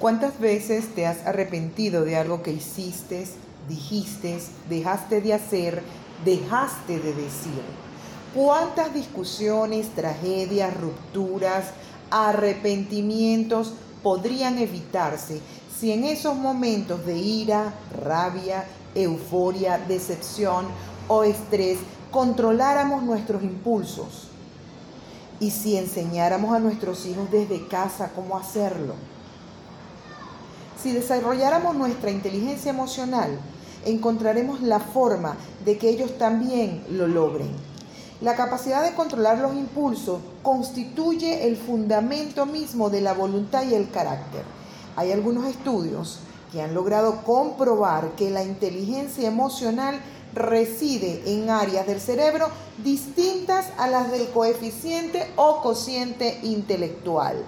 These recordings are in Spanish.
¿Cuántas veces te has arrepentido de algo que hiciste, dijiste, dejaste de hacer, dejaste de decir? ¿Cuántas discusiones, tragedias, rupturas, arrepentimientos podrían evitarse si en esos momentos de ira, rabia, euforia, decepción o estrés controláramos nuestros impulsos? Y si enseñáramos a nuestros hijos desde casa cómo hacerlo? Si desarrolláramos nuestra inteligencia emocional, encontraremos la forma de que ellos también lo logren. La capacidad de controlar los impulsos constituye el fundamento mismo de la voluntad y el carácter. Hay algunos estudios que han logrado comprobar que la inteligencia emocional reside en áreas del cerebro distintas a las del coeficiente o cociente intelectual.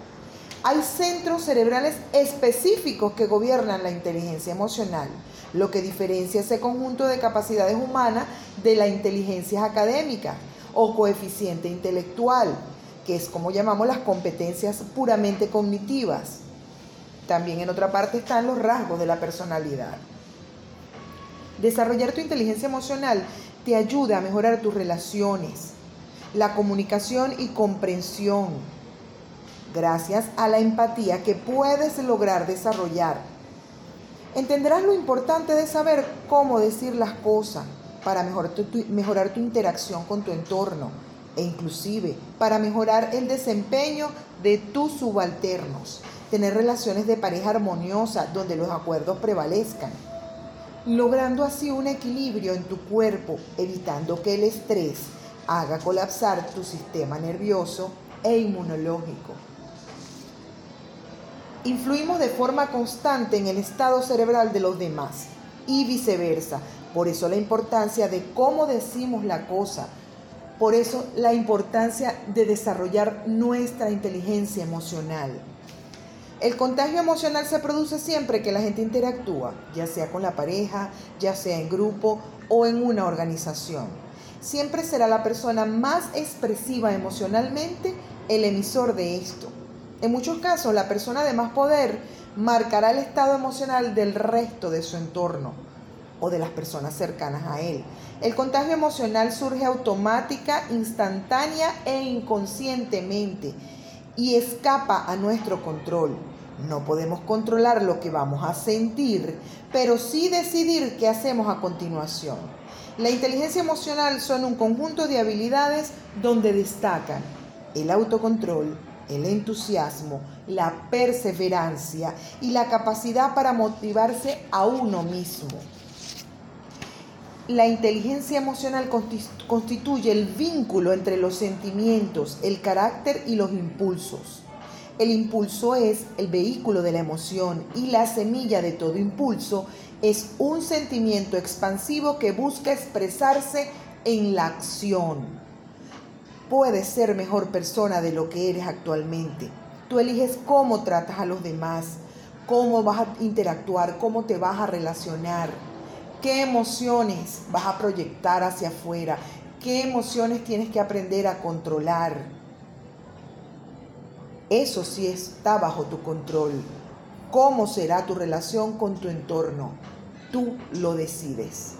Hay centros cerebrales específicos que gobiernan la inteligencia emocional, lo que diferencia ese conjunto de capacidades humanas de la inteligencia académica o coeficiente intelectual, que es como llamamos las competencias puramente cognitivas. También en otra parte están los rasgos de la personalidad. Desarrollar tu inteligencia emocional te ayuda a mejorar tus relaciones, la comunicación y comprensión, gracias a la empatía que puedes lograr desarrollar. Entenderás lo importante de saber cómo decir las cosas para mejorar tu, interacción con tu entorno e inclusive para mejorar el desempeño de tus subalternos. Tener relaciones de pareja armoniosa donde los acuerdos prevalezcan, logrando así un equilibrio en tu cuerpo, evitando que el estrés haga colapsar tu sistema nervioso e inmunológico. Influimos de forma constante en el estado cerebral de los demás y viceversa. Por eso la importancia de cómo decimos la cosa. Por eso la importancia de desarrollar nuestra inteligencia emocional. El contagio emocional se produce siempre que la gente interactúa, ya sea con la pareja, ya sea en grupo o en una organización. Siempre será la persona más expresiva emocionalmente el emisor de esto. En muchos casos, la persona de más poder marcará el estado emocional del resto de su entorno o de las personas cercanas a él. El contagio emocional surge automática, instantánea e inconscientemente y escapa a nuestro control. No podemos controlar lo que vamos a sentir, pero sí decidir qué hacemos a continuación. La inteligencia emocional son un conjunto de habilidades donde destacan el autocontrol, el entusiasmo, la perseverancia y la capacidad para motivarse a uno mismo. La inteligencia emocional constituye el vínculo entre los sentimientos, el carácter y los impulsos. El impulso es el vehículo de la emoción y la semilla de todo impulso es un sentimiento expansivo que busca expresarse en la acción puedes ser mejor persona de lo que eres actualmente. Tú eliges cómo tratas a los demás, cómo vas a interactuar, cómo te vas a relacionar, qué emociones vas a proyectar hacia afuera, qué emociones tienes que aprender a controlar. Eso sí está bajo tu control. ¿Cómo será tu relación con tu entorno? Tú lo decides.